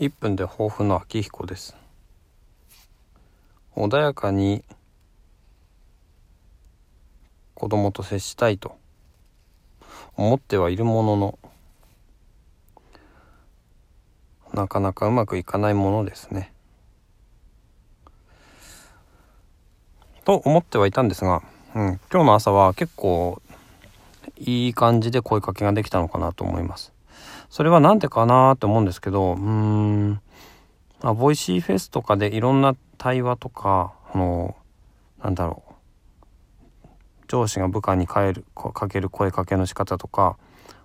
1分で抱負の秋彦です穏やかに子供と接したいと思ってはいるもののなかなかうまくいかないものですね。と思ってはいたんですが、うん、今日の朝は結構いい感じで声かけができたのかなと思います。それは何でかなと思うんですけど、うーん、まあ、ボイシーフェスとかでいろんな対話とか、あの、なんだろう、上司が部下に変える、かける声かけの仕方とか、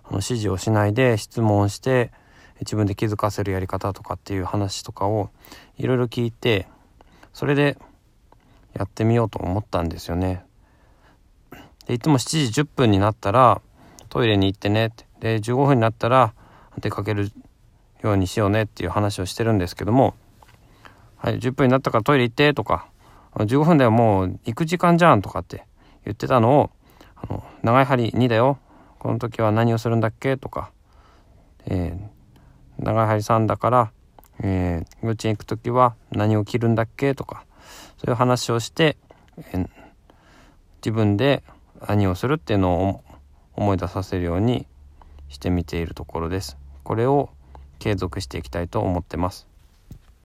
あの指示をしないで質問して、自分で気づかせるやり方とかっていう話とかをいろいろ聞いて、それでやってみようと思ったんですよね。でいつも7時10分になったらトイレに行ってねって。で15分になったら出かけるようにしようねっていう話をしてるんですけども「はい10分になったからトイレ行って」とか「15分ではもう行く時間じゃん」とかって言ってたのを「あの長い針2だよこの時は何をするんだっけ?」とか、えー、長い針3だから、えー、幼稚園行く時は何を着るんだっけ?」とかそういう話をして、えー、自分で何をするっていうのを思い出させるようにしてみているところです。これを継続していきたいと思ってます。